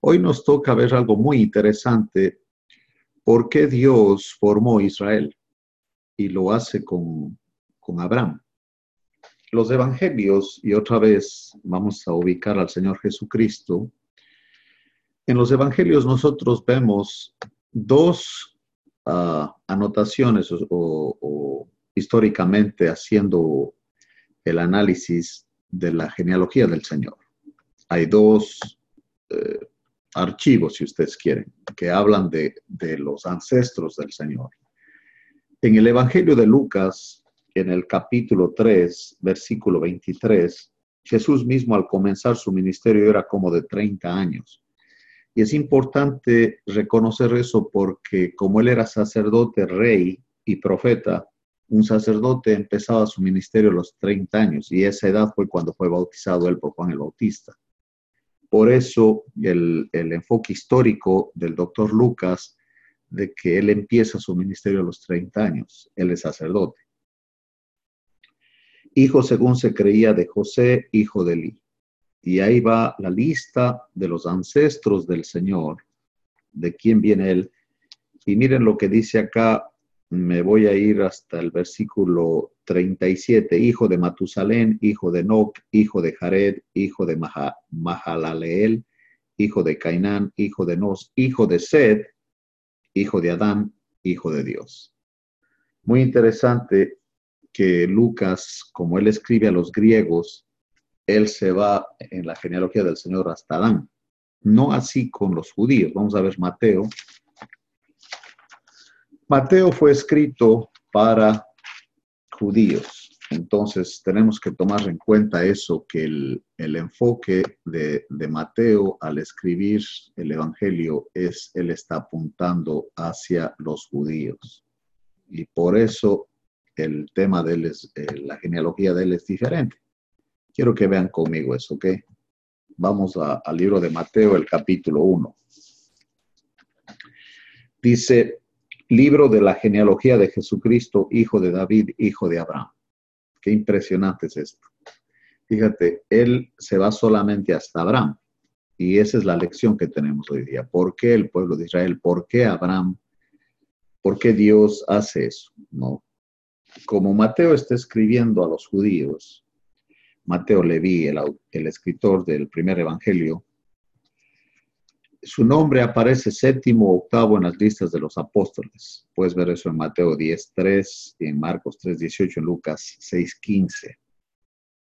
Hoy nos toca ver algo muy interesante. ¿Por qué Dios formó Israel? Y lo hace con, con Abraham. Los evangelios, y otra vez vamos a ubicar al Señor Jesucristo, en los evangelios nosotros vemos dos ah, anotaciones o, históricamente haciendo el análisis de la genealogía del Señor. Hay dos eh, archivos, si ustedes quieren, que hablan de, los ancestros del Señor. En el Evangelio de Lucas, en el capítulo 3, versículo 23, Jesús mismo al comenzar su ministerio era como de 30 años y es importante reconocer eso porque como él era sacerdote, rey y profeta, un sacerdote empezaba su ministerio a los 30 años y esa edad fue cuando fue bautizado él por Juan el Bautista. Por eso el, el enfoque histórico del doctor Lucas de que él empieza su ministerio a los 30 años, él es sacerdote. Hijo según se creía de José, hijo de Eli. Y ahí va la lista de los ancestros del Señor, de quién viene Él. Y miren lo que dice acá, me voy a ir hasta el versículo 37, hijo de Matusalén, hijo de Noc, hijo de Jared, hijo de Mahalaleel, hijo de Cainán, hijo de Nos, hijo de Sed, hijo de Adán, hijo de Dios. Muy interesante que Lucas, como él escribe a los griegos, él se va en la genealogía del Señor hasta Adán. No así con los judíos. Vamos a ver Mateo. Mateo fue escrito para judíos. Entonces tenemos que tomar en cuenta eso, que el, enfoque de, de, Mateo al escribir el Evangelio es, él está apuntando hacia los judíos. Y por eso el tema de él es, eh, la genealogía de él es diferente. Quiero que vean conmigo eso, ¿ok? Vamos al libro de Mateo, el capítulo 1. Dice, libro de la genealogía de Jesucristo, hijo de David, hijo de Abraham. Qué impresionante es esto. Fíjate, él se va solamente hasta Abraham. Y esa es la lección que tenemos hoy día. ¿Por qué el pueblo de Israel? ¿Por qué Abraham? ¿Por qué Dios hace eso? ¿No? Como Mateo está escribiendo a los judíos, Mateo Leví, el, escritor del primer evangelio, su nombre aparece séptimo o octavo en las listas de los apóstoles. Puedes ver eso en Mateo 10.3, en Marcos 3.18, en Lucas 6.15.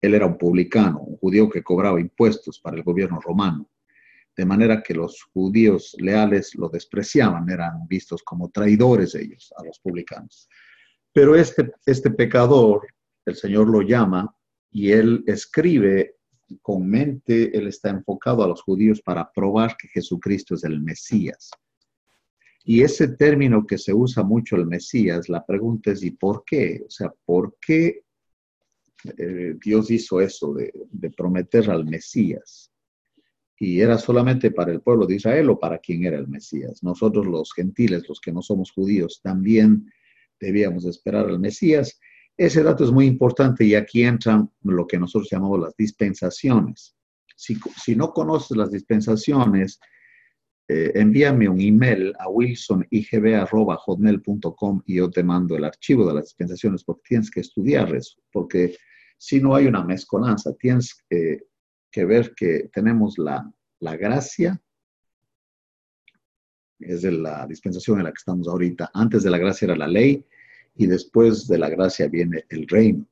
Él era un publicano, un judío que cobraba impuestos para el gobierno romano, de manera que los judíos leales lo despreciaban, eran vistos como traidores ellos a los publicanos. Pero este, este pecador, el Señor lo llama y él escribe con mente, él está enfocado a los judíos para probar que Jesucristo es el Mesías. Y ese término que se usa mucho, el Mesías, la pregunta es, ¿y por qué? O sea, ¿por qué eh, Dios hizo eso de, prometer al Mesías? y era solamente para el pueblo de Israel o para quien era el Mesías. Nosotros los gentiles, los que no somos judíos, también debíamos esperar al Mesías ese dato es muy importante y aquí entran lo que nosotros llamamos las dispensaciones. Si, no conoces las dispensaciones, eh, envíame un email a wilsonigb.hotmail.com y yo te mando el archivo de las dispensaciones porque tienes que estudiar eso, porque si no hay una mezcolanza, tienes que ver que tenemos la, la gracia, es de la dispensación en la que estamos ahorita, antes de la gracia era la ley, y después de la gracia viene el reino.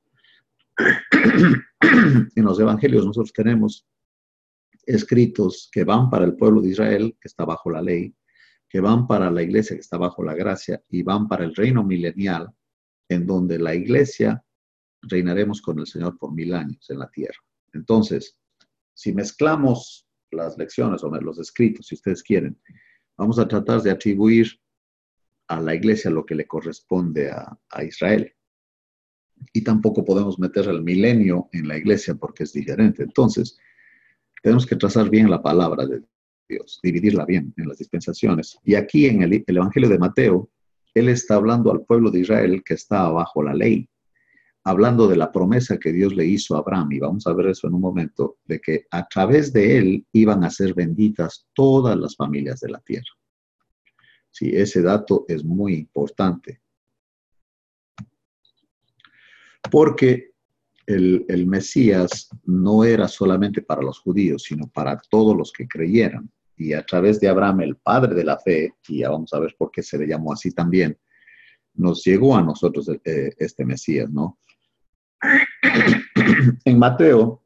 en los evangelios nosotros tenemos escritos que van para el pueblo de Israel, que está bajo la ley, que van para la iglesia, que está bajo la gracia, y van para el reino milenial, en donde la iglesia reinaremos con el Señor por mil años en la tierra. Entonces, si mezclamos las lecciones o los escritos, si ustedes quieren, vamos a tratar de atribuir a la iglesia lo que le corresponde a, Israel. Y tampoco podemos meter el milenio en la iglesia porque es diferente. Entonces, tenemos que trazar bien la palabra de Dios, dividirla bien en las dispensaciones. Y aquí en el, el Evangelio de Mateo, él está hablando al pueblo de Israel que está bajo la ley. hablando de la promesa que Dios le hizo a Abraham, y vamos a ver eso en un momento, de que a través de él iban a ser benditas todas las familias de la tierra. Sí, ese dato es muy importante. Porque el, el, Mesías no era solamente para los judíos, sino para todos los que creyeran. Y a través de Abraham, el padre de la fe, y ya vamos a ver por qué se le llamó así también, nos llegó a nosotros eh, este Mesías, ¿no? En Mateo,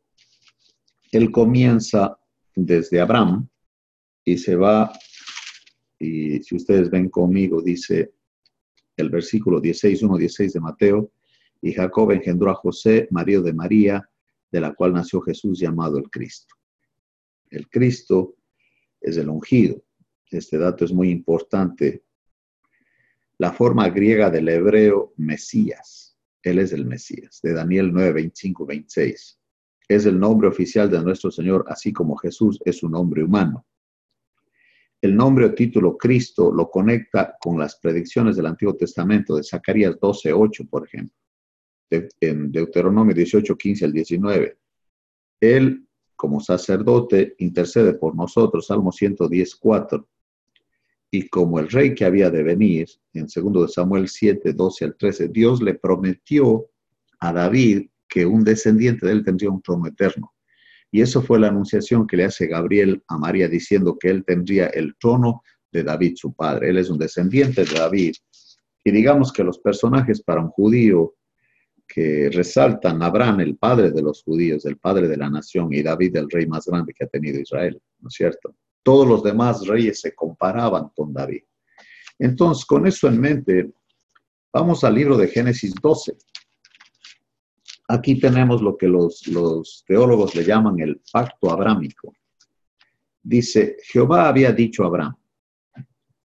él comienza desde Abraham y se va, y si ustedes ven conmigo, dice el versículo 16, 1, 16 de Mateo, y Jacob engendró a José, marido de María, de la cual nació Jesús llamado el Cristo. El Cristo es el ungido. Este dato es muy importante. La forma griega del hebreo Mesías él es el Mesías, de Daniel 9, 25, 26. Es el nombre oficial de nuestro Señor, así como Jesús es un nombre humano. El nombre o título Cristo lo conecta con las predicciones del Antiguo Testamento de Zacarías 12, 8, por ejemplo, en Deuteronomio 18, 15 al 19. Él, como sacerdote, intercede por nosotros, Salmo 110, 4 y como el rey que había de venir, en 2 de Samuel 7, 12 al 13, Dios le prometió a David que un descendiente de él tendría un trono eterno. Y eso fue la anunciación que le hace Gabriel a María diciendo que él tendría el trono de David, su padre. Él es un descendiente de David. Y digamos que los personajes para un judío que resaltan Abraham, el padre de los judíos, el padre de la nación, y David, el rey más grande que ha tenido Israel, ¿no es cierto? Todos los demás reyes se comparaban con David. Entonces, con eso en mente, vamos al libro de Génesis 12. Aquí tenemos lo que los, teólogos le llaman el pacto abrámico. Dice, Jehová había dicho a Abraham,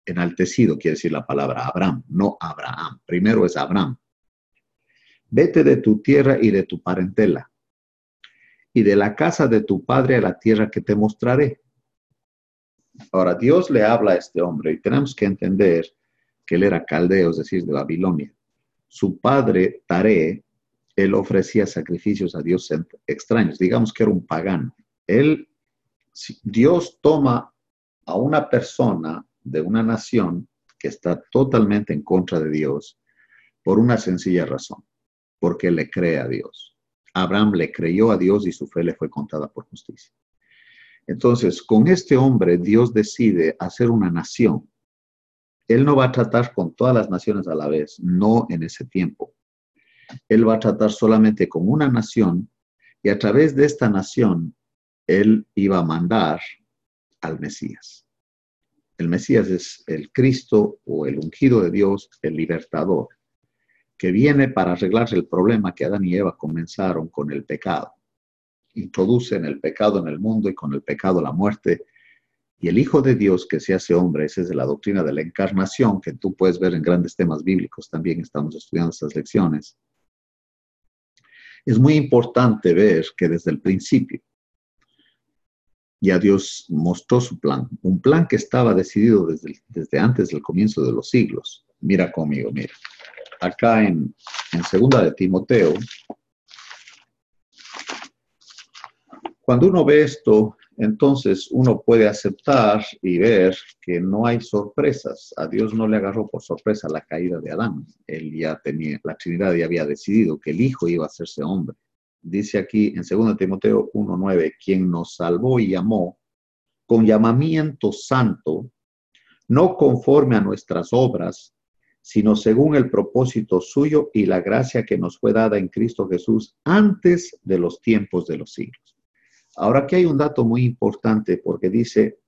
enaltecido quiere decir la palabra Abraham, no Abraham. Primero es Abraham. Vete de tu tierra y de tu parentela, y de la casa de tu padre a la tierra que te mostraré. Ahora, Dios le habla a este hombre y tenemos que entender que él era caldeo, es decir, de Babilonia. Su padre, Tare, él ofrecía sacrificios a Dios extraños, digamos que era un pagano. Él, Dios toma a una persona de una nación que está totalmente en contra de Dios por una sencilla razón, porque le cree a Dios. Abraham le creyó a Dios y su fe le fue contada por justicia. Entonces, con este hombre Dios decide hacer una nación. Él no va a tratar con todas las naciones a la vez, no en ese tiempo. Él va a tratar solamente con una nación y a través de esta nación él iba a mandar al Mesías. El Mesías es el Cristo o el ungido de Dios, el libertador, que viene para arreglar el problema que Adán y Eva comenzaron con el pecado introducen el pecado en el mundo y con el pecado la muerte. Y el Hijo de Dios que se hace hombre, esa es la doctrina de la encarnación que tú puedes ver en grandes temas bíblicos, también estamos estudiando estas lecciones. Es muy importante ver que desde el principio ya Dios mostró su plan, un plan que estaba decidido desde, antes del comienzo de los siglos. Mira conmigo, mira. Acá en segunda de Timoteo, Cuando uno ve esto, entonces uno puede aceptar y ver que no hay sorpresas. A Dios no le agarró por sorpresa la caída de Adán. Él ya tenía, la Trinidad ya había decidido que el Hijo iba a hacerse hombre. Dice aquí en 2 Timoteo 1.9, quien nos salvó y llamó con llamamiento santo, no conforme a nuestras obras, sino según el propósito suyo y la gracia que nos fue dada en Cristo Jesús antes de los tiempos de los siglos. Ahora aquí hay un dato muy importante porque dice,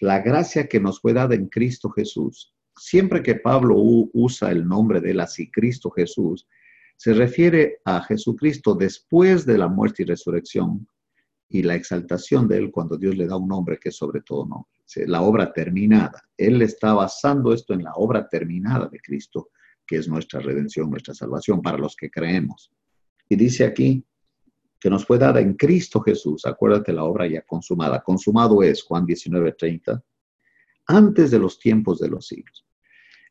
la gracia que nos fue dada en Cristo Jesús. Siempre que Pablo usa el nombre de él así, Cristo Jesús, se refiere a Jesucristo después de la muerte y resurrección y la exaltación de él cuando Dios le da un nombre que es sobre todo nombre. La obra terminada. Él está basando esto en la obra terminada de Cristo, que es nuestra redención, nuestra salvación para los que creemos. Y dice aquí, que nos fue dada en Cristo Jesús. Acuérdate la obra ya consumada. Consumado es Juan 19:30, antes de los tiempos de los siglos.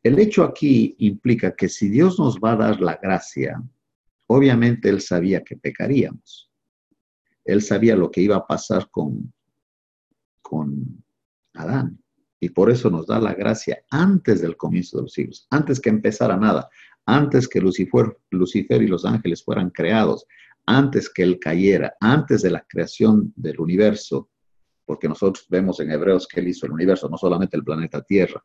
El hecho aquí implica que si Dios nos va a dar la gracia, obviamente él sabía que pecaríamos. Él sabía lo que iba a pasar con, con Adán. Y por eso nos da la gracia antes del comienzo de los siglos, antes que empezara nada, antes que Lucifer, Lucifer y los ángeles fueran creados, antes que él cayera, antes de la creación del universo, porque nosotros vemos en Hebreos que él hizo el universo, no solamente el planeta Tierra.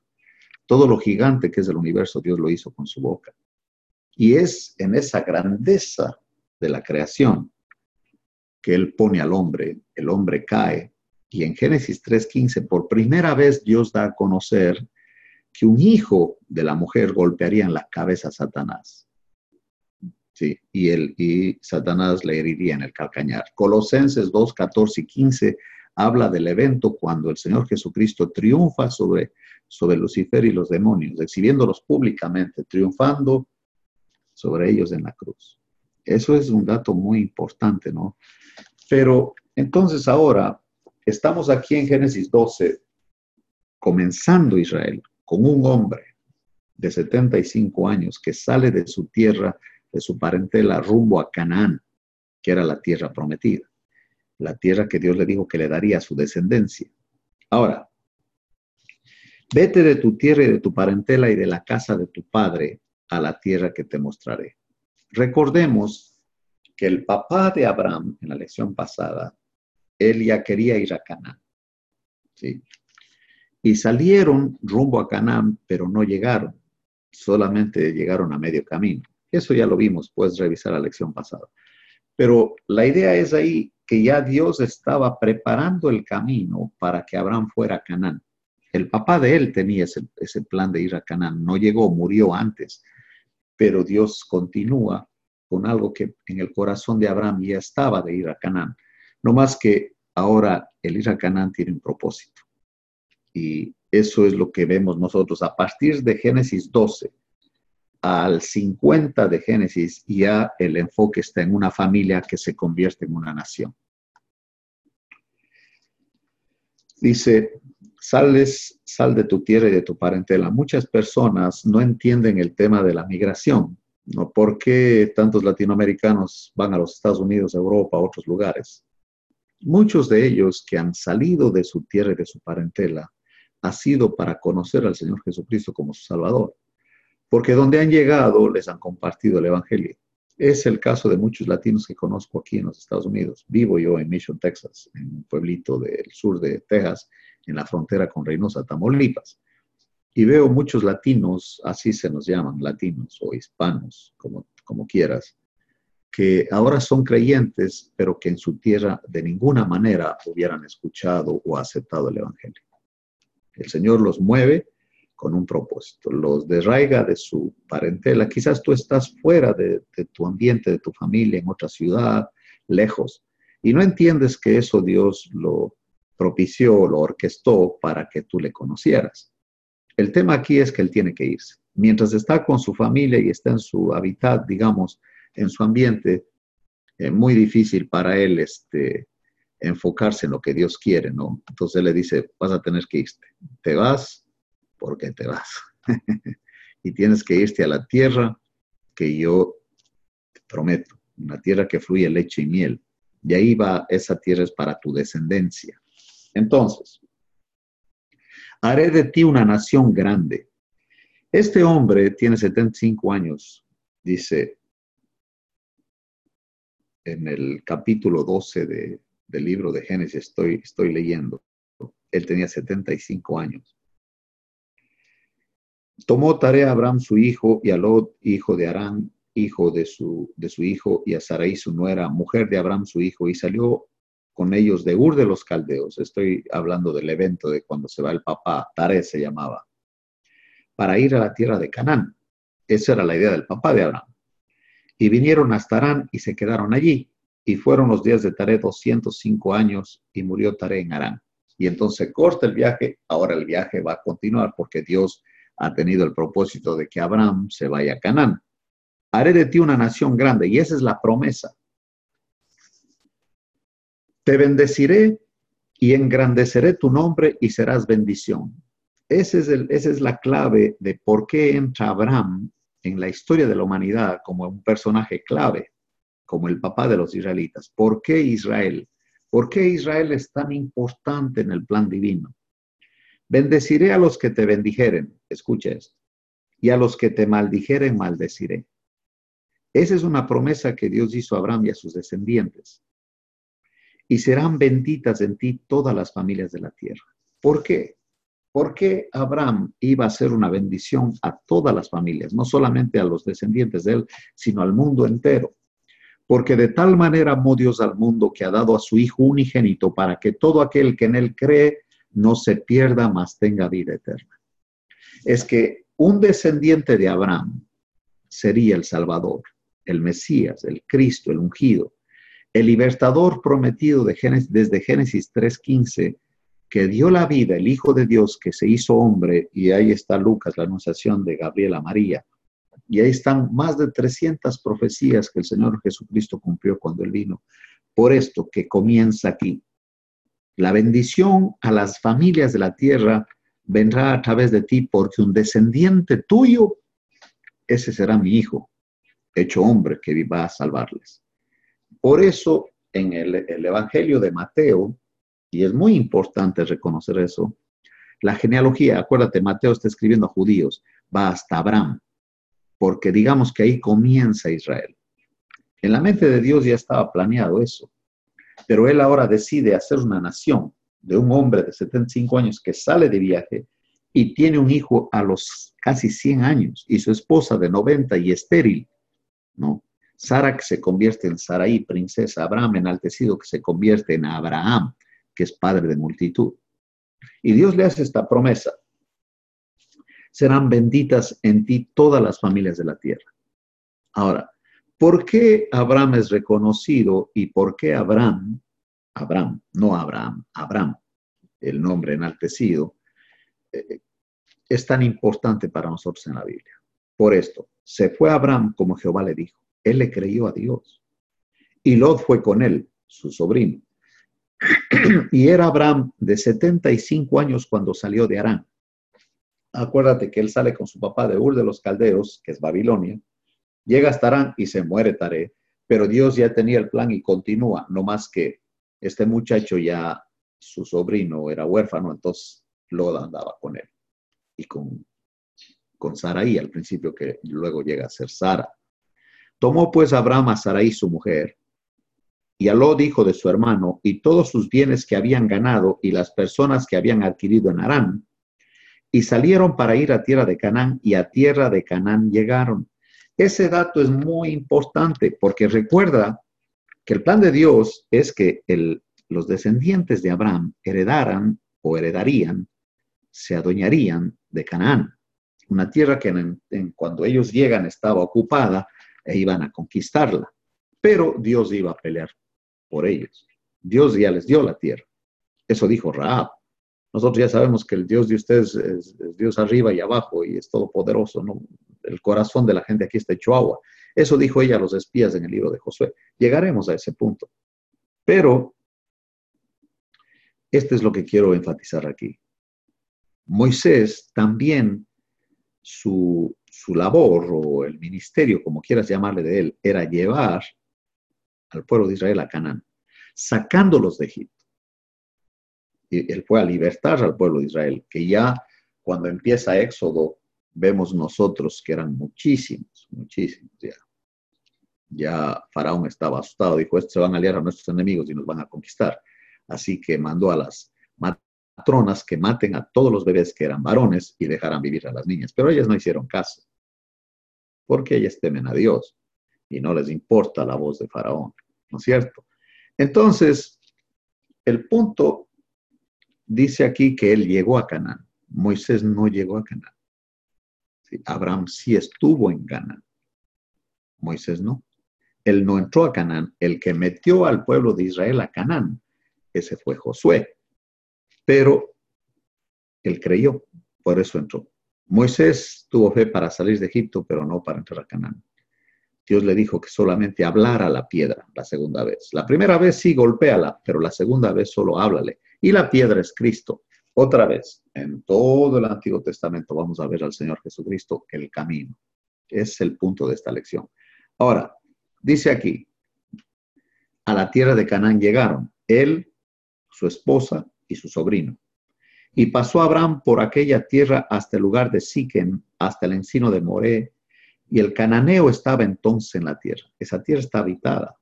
Todo lo gigante que es el universo, Dios lo hizo con su boca. Y es en esa grandeza de la creación que Él pone al hombre, el hombre cae. Y en Génesis 3.15, por primera vez Dios da a conocer que un hijo de la mujer golpearía en la cabeza a Satanás. Y, él, y Satanás le heriría en el calcañar. Colosenses 2, 14 y 15 habla del evento cuando el Señor Jesucristo triunfa sobre, sobre Lucifer y los demonios, exhibiéndolos públicamente, triunfando sobre ellos en la cruz. Eso es un dato muy importante, ¿no? Pero entonces ahora estamos aquí en Génesis 12, comenzando Israel con un hombre de 75 años que sale de su tierra, de su parentela, rumbo a Canaán, que era la tierra prometida, la tierra que Dios le dijo que le daría a su descendencia. Ahora, vete de tu tierra y de tu parentela y de la casa de tu padre a la tierra que te mostraré. Recordemos que el papá de Abraham, en la lección pasada, él ya quería ir a Canaán. ¿sí? Y salieron rumbo a Canaán, pero no llegaron. Solamente llegaron a medio camino. Eso ya lo vimos, puedes revisar la lección pasada. Pero la idea es ahí que ya Dios estaba preparando el camino para que Abraham fuera a Canaán. El papá de él tenía ese, ese plan de ir a Canaán. No llegó, murió antes. Pero Dios continúa con algo que en el corazón de Abraham ya estaba de ir a Canaán. No más que ahora el ir a Canaán tiene un propósito. Y eso es lo que vemos nosotros a partir de Génesis 12 al 50 de Génesis, ya el enfoque está en una familia que se convierte en una nación. Dice, sal de tu tierra y de tu parentela. Muchas personas no entienden el tema de la migración ¿no? ¿Por qué tantos latinoamericanos van a los Estados Unidos, Europa, a otros lugares? Muchos de ellos que han salido de su tierra y de su parentela ha sido para conocer al Señor Jesucristo como su Salvador, porque donde han llegado les han compartido el Evangelio. Es el caso de muchos latinos que conozco aquí en los Estados Unidos. Vivo yo en Mission, Texas, en un pueblito del sur de Texas, en la frontera con Reynosa, Tamaulipas. Y veo muchos latinos, así se nos llaman, latinos o hispanos, como, como quieras, que ahora son creyentes, pero que en su tierra de ninguna manera hubieran escuchado o aceptado el Evangelio. El Señor los mueve con un propósito, los desraiga de su parentela. Quizás tú estás fuera de, tu ambiente, de tu familia, en otra ciudad, lejos, y no entiendes que eso Dios lo propició, lo orquestó para que tú le conocieras. El tema aquí es que él tiene que irse. Mientras está con su familia y está en su hábitat, digamos, en su ambiente, es muy difícil para él este, enfocarse en lo que Dios quiere, ¿no? Entonces él le dice, vas a tener que irte. Te vas porque te vas. y tienes que irte a la tierra que yo te prometo, una tierra que fluye leche y miel. Y ahí va, esa tierra es para tu descendencia. Entonces, haré de ti una nación grande. Este hombre tiene 75 años, dice en el capítulo 12 del libro de Génesis, estoy, estoy leyendo. Él tenía 75 años. Tomó tarea a Abraham su hijo y a Lot, hijo de Arán, hijo de su, de su hijo, y a Sarai su nuera, mujer de Abraham su hijo, y salió con ellos de Ur de los Caldeos. Estoy hablando del evento de cuando se va el papá, Tare se llamaba, para ir a la tierra de Canaán. Esa era la idea del papá de Abraham. Y vinieron hasta Arán y se quedaron allí. Y fueron los días de Tare 205 años y murió Tare en Arán. Y entonces corta el viaje. Ahora el viaje va a continuar porque Dios ha tenido el propósito de que Abraham se vaya a Canaán. Haré de ti una nación grande y esa es la promesa. Te bendeciré y engrandeceré tu nombre y serás bendición. Es esa es la clave de por qué entra Abraham en la historia de la humanidad como un personaje clave. como el papá de los israelitas. ¿Por qué Israel? ¿Por qué Israel es tan importante en el plan divino? Bendeciré a los que te bendijeren, escucha esto, y a los que te maldijeren, maldeciré. Esa es una promesa que Dios hizo a Abraham y a sus descendientes. Y serán benditas en ti todas las familias de la tierra. ¿Por qué? Porque Abraham iba a ser una bendición a todas las familias, no solamente a los descendientes de él, sino al mundo entero. Porque de tal manera amó Dios al mundo que ha dado a su Hijo unigénito para que todo aquel que en él cree no se pierda, mas tenga vida eterna. Es que un descendiente de Abraham sería el Salvador el Mesías, el Cristo, el ungido, el libertador prometido desde Génesis 3.15, que dio la vida, el Hijo de Dios que se hizo hombre, y ahí está Lucas, la anunciación de Gabriela María, y ahí están más de 300 profecías que el Señor Jesucristo cumplió cuando Él vino. Por esto que comienza aquí. La bendición a las familias de la tierra vendrá a través de ti, porque un descendiente tuyo, ese será mi hijo, hecho hombre que va a salvarles. Por eso, en el, Evangelio de Mateo, y es muy importante reconocer eso, la genealogía, acuérdate, Mateo está escribiendo a judíos, va hasta Abraham, porque digamos que ahí comienza Israel. En la mente de Dios ya estaba planeado eso, pero él ahora decide hacer una nación de un hombre de 75 años que sale de viaje y tiene un hijo a los casi 100 años y su esposa de 90 y estéril. ¿no? Sara que se convierte en Saraí, princesa, Abraham enaltecido que se convierte en Abraham, que es padre de multitud. Y Dios le hace esta promesa. Serán benditas en ti todas las familias de la tierra. Ahora, ¿por qué Abraham es reconocido y por qué Abraham, Abraham, no Abraham, Abraham, el nombre enaltecido, eh, es tan importante para nosotros en la Biblia? Por esto, se fue Abraham como Jehová le dijo. Él le creyó a Dios. Y Lot fue con él, su sobrino. y era Abraham de 75 años cuando salió de Arán. Acuérdate que él sale con su papá de Ur de los Caldeos, que es Babilonia, llega hasta Arán y se muere Taré, pero Dios ya tenía el plan y continúa, no más que este muchacho ya, su sobrino era huérfano, entonces Lot andaba con él y con con Saraí al principio, que luego llega a ser Sara. Tomó pues Abraham a Saraí su mujer, y a Lot hijo de su hermano, y todos sus bienes que habían ganado y las personas que habían adquirido en Arán, y salieron para ir a tierra de Canaán, y a tierra de Canaán llegaron. Ese dato es muy importante porque recuerda que el plan de Dios es que los descendientes de Abraham heredaran o heredarían, se adueñarían de Canaán una tierra que en, cuando ellos llegan estaba ocupada e iban a conquistarla. Pero Dios iba a pelear por ellos. Dios ya les dio la tierra. Eso dijo Raab. Nosotros ya sabemos que el Dios de ustedes es, Dios arriba y abajo y es todopoderoso. ¿no? El corazón de la gente aquí está hecho agua. Eso dijo ella a los espías en el libro de Josué. Llegaremos a ese punto. Pero este es lo que quiero enfatizar aquí. Moisés también su, labor o el ministerio, como quieras llamarle de él, era llevar al pueblo de Israel a Canaán, sacándolos de Egipto. Y él fue a libertar al pueblo de Israel, que ya cuando empieza Éxodo, vemos nosotros que eran muchísimos, muchísimos ya. Ya Faraón estaba asustado, dijo, se van a aliar a nuestros enemigos y nos van a conquistar. Así que mandó a las patronas que maten a todos los bebés que eran varones y dejaran vivir a las niñas. Pero ellas no hicieron caso, porque ellas temen a Dios y no les importa la voz de Faraón, ¿no es cierto? Entonces, el punto dice aquí que él llegó a Canaán. Moisés no llegó a Canaán. Abraham sí estuvo en Canaán. Moisés no. Él no entró a Canaán. El que metió al pueblo de Israel a Canaán, ese fue Josué pero él creyó, por eso entró. Moisés tuvo fe para salir de Egipto, pero no para entrar a Canaán. Dios le dijo que solamente hablara la piedra la segunda vez. La primera vez sí golpéala, pero la segunda vez solo háblale. Y la piedra es Cristo. Otra vez, en todo el Antiguo Testamento vamos a ver al Señor Jesucristo el camino. Es el punto de esta lección. Ahora, dice aquí, a la tierra de Canaán llegaron, él, su esposa y su sobrino. Y pasó Abraham por aquella tierra hasta el lugar de Siquem, hasta el encino de Moré, y el cananeo estaba entonces en la tierra. Esa tierra está habitada.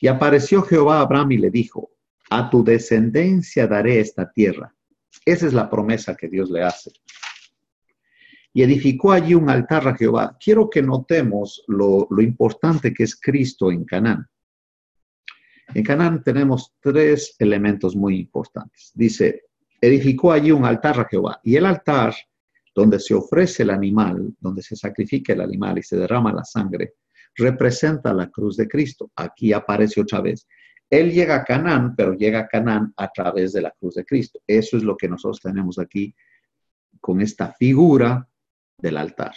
Y apareció Jehová a Abraham y le dijo, a tu descendencia daré esta tierra. Esa es la promesa que Dios le hace. Y edificó allí un altar a Jehová. Quiero que notemos lo, importante que es Cristo en Canaán. En Canaán tenemos tres elementos muy importantes. Dice, edificó allí un altar a Jehová. Y el altar, donde se ofrece el animal, donde se sacrifica el animal y se derrama la sangre, representa la cruz de Cristo. Aquí aparece otra vez. Él llega a Canaán, pero llega a Canaán a través de la cruz de Cristo. Eso es lo que nosotros tenemos aquí con esta figura del altar.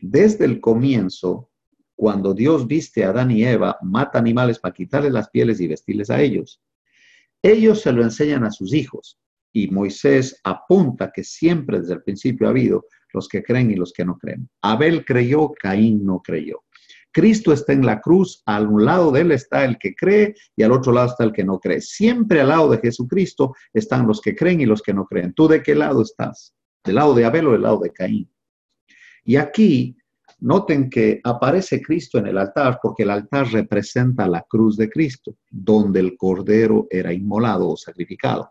Desde el comienzo, cuando Dios viste a Adán y Eva, mata animales para quitarles las pieles y vestirles a ellos. Ellos se lo enseñan a sus hijos y Moisés apunta que siempre desde el principio ha habido los que creen y los que no creen. Abel creyó, Caín no creyó. Cristo está en la cruz, al un lado de él está el que cree y al otro lado está el que no cree. Siempre al lado de Jesucristo están los que creen y los que no creen. ¿Tú de qué lado estás? ¿Del lado de Abel o del lado de Caín? Y aquí noten que aparece Cristo en el altar porque el altar representa la cruz de Cristo, donde el cordero era inmolado o sacrificado.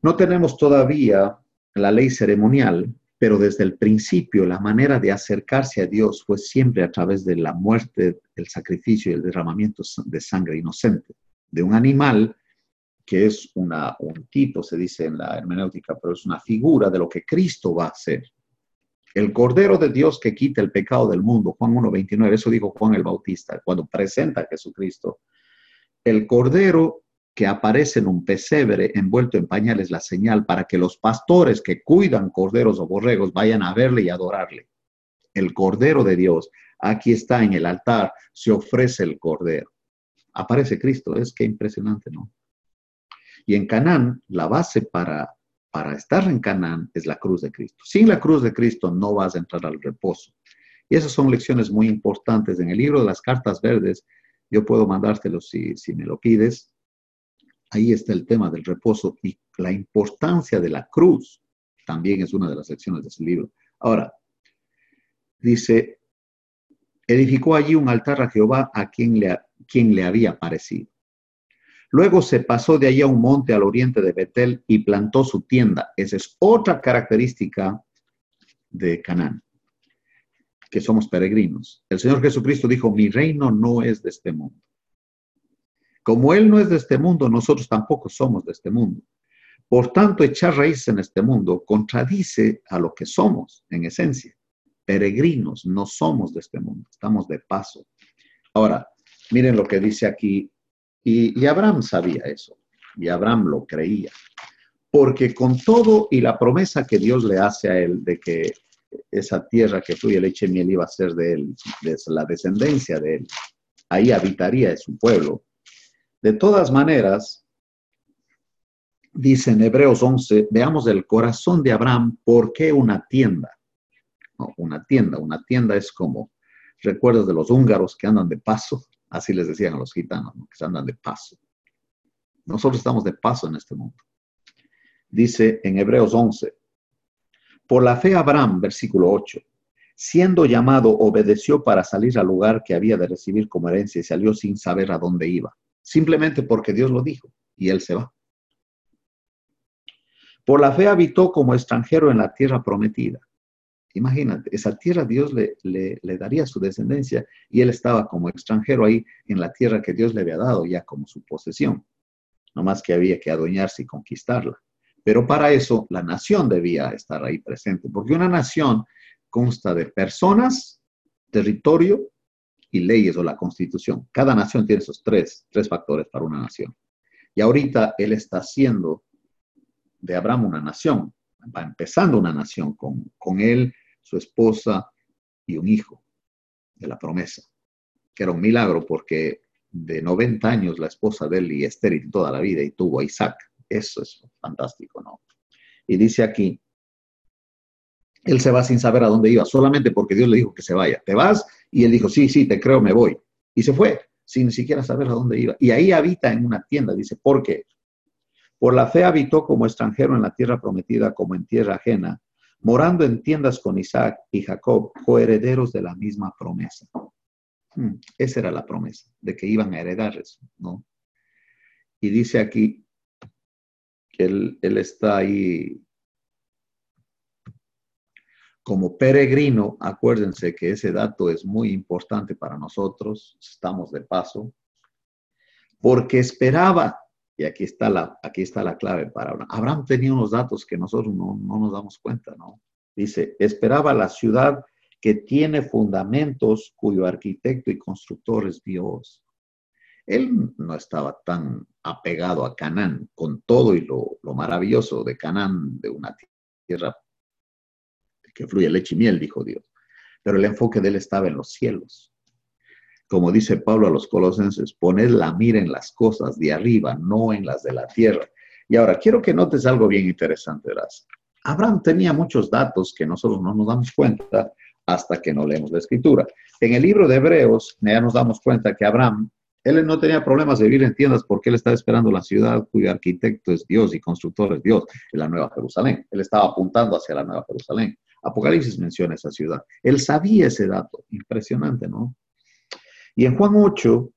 No tenemos todavía la ley ceremonial, pero desde el principio la manera de acercarse a Dios fue siempre a través de la muerte, el sacrificio y el derramamiento de sangre inocente de un animal que es un tipo, se dice en la hermenéutica, pero es una figura de lo que Cristo va a hacer. El Cordero de Dios que quita el pecado del mundo, Juan 1.29, eso dijo Juan el Bautista cuando presenta a Jesucristo. El Cordero que aparece en un pesebre envuelto en pañales la señal para que los pastores que cuidan corderos o borregos vayan a verle y adorarle. El Cordero de Dios, aquí está en el altar, se ofrece el Cordero. Aparece Cristo, es que impresionante, ¿no? Y en Canaán, la base para, para estar en Canaán es la cruz de Cristo. Sin la cruz de Cristo no vas a entrar al reposo. Y esas son lecciones muy importantes. En el libro de las cartas verdes, yo puedo mandártelo si, si me lo pides, ahí está el tema del reposo y la importancia de la cruz también es una de las secciones de ese libro. Ahora, dice, edificó allí un altar a Jehová a quien le, quien le había parecido. Luego se pasó de allí a un monte al oriente de Betel y plantó su tienda. Esa es otra característica de Canaán, que somos peregrinos. El Señor Jesucristo dijo, mi reino no es de este mundo. Como Él no es de este mundo, nosotros tampoco somos de este mundo. Por tanto, echar raíces en este mundo contradice a lo que somos en esencia. Peregrinos, no somos de este mundo, estamos de paso. Ahora, miren lo que dice aquí, y, y Abraham sabía eso, y Abraham lo creía, porque con todo y la promesa que Dios le hace a él de que esa tierra que fluye leche y miel iba a ser de él, de la descendencia de él, ahí habitaría su pueblo, de todas maneras, dice en Hebreos 11, veamos el corazón de Abraham, ¿por qué una tienda? una tienda, una tienda es como, recuerdos de los húngaros que andan de paso, así les decían a los gitanos, que andan de paso. Nosotros estamos de paso en este mundo. Dice en Hebreos 11, por la fe Abraham, versículo 8, siendo llamado, obedeció para salir al lugar que había de recibir como herencia y salió sin saber a dónde iba simplemente porque Dios lo dijo y él se va. Por la fe habitó como extranjero en la tierra prometida. Imagínate, esa tierra Dios le, le, daría su descendencia y él estaba como extranjero ahí en la tierra que Dios le había dado ya como su posesión. No más que había que adueñarse y conquistarla. Pero para eso la nación debía estar ahí presente, porque una nación consta de personas, territorio y leyes o la constitución. Cada nación tiene esos tres, tres factores para una nación. Y ahorita él está haciendo de Abraham una nación, va empezando una nación con, con él, su esposa y un hijo de la promesa, que era un milagro porque de 90 años la esposa de él y estéril toda la vida y tuvo a Isaac. Eso es fantástico, ¿no? Y dice aquí, él se va sin saber a dónde iba, solamente porque Dios le dijo que se vaya. Te vas y él dijo, sí, sí, te creo, me voy. Y se fue, sin ni siquiera saber a dónde iba. Y ahí habita en una tienda, dice, ¿por qué? Por la fe habitó como extranjero en la tierra prometida, como en tierra ajena, morando en tiendas con Isaac y Jacob, coherederos de la misma promesa. Hmm, esa era la promesa, de que iban a heredar eso, ¿no? Y dice aquí que él, él está ahí como peregrino, acuérdense que ese dato es muy importante para nosotros, estamos de paso, porque esperaba y aquí está la, aquí está la clave para Abraham. Abraham tenía unos datos que nosotros no, no nos damos cuenta, ¿no? Dice, esperaba la ciudad que tiene fundamentos cuyo arquitecto y constructor es Dios. Él no estaba tan apegado a Canaán, con todo y lo, lo maravilloso de Canaán, de una tierra que fluye leche y miel, dijo Dios. Pero el enfoque de él estaba en los cielos como dice Pablo a los colosenses, poned la mira en las cosas de arriba, no en las de la tierra. Y ahora, quiero que notes algo bien interesante, Raz. Abraham tenía muchos datos que nosotros no nos damos cuenta hasta que no leemos la escritura. En el libro de Hebreos ya nos damos cuenta que Abraham, él no tenía problemas de vivir en tiendas porque él estaba esperando la ciudad cuyo arquitecto es Dios y constructor es Dios, en la Nueva Jerusalén. Él estaba apuntando hacia la Nueva Jerusalén. Apocalipsis menciona esa ciudad. Él sabía ese dato. Impresionante, ¿no? Y en Juan 8,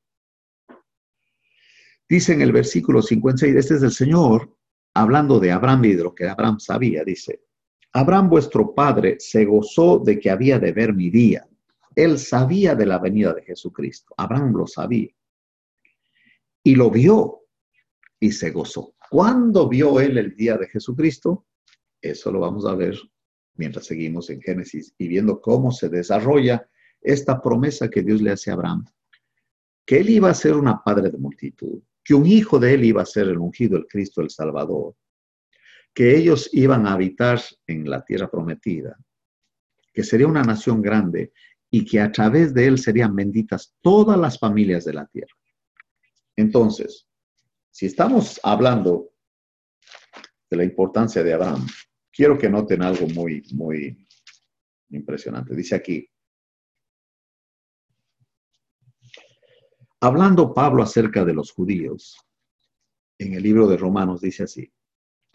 dice en el versículo 56, este es el Señor hablando de Abraham y de lo que Abraham sabía, dice, Abraham vuestro padre se gozó de que había de ver mi día. Él sabía de la venida de Jesucristo. Abraham lo sabía. Y lo vio y se gozó. ¿Cuándo vio él el día de Jesucristo? Eso lo vamos a ver mientras seguimos en Génesis y viendo cómo se desarrolla esta promesa que Dios le hace a Abraham, que él iba a ser una padre de multitud, que un hijo de él iba a ser el ungido, el Cristo, el Salvador, que ellos iban a habitar en la tierra prometida, que sería una nación grande y que a través de él serían benditas todas las familias de la tierra. Entonces, si estamos hablando de la importancia de Abraham, quiero que noten algo muy, muy impresionante. Dice aquí, Hablando Pablo acerca de los judíos, en el libro de Romanos dice así,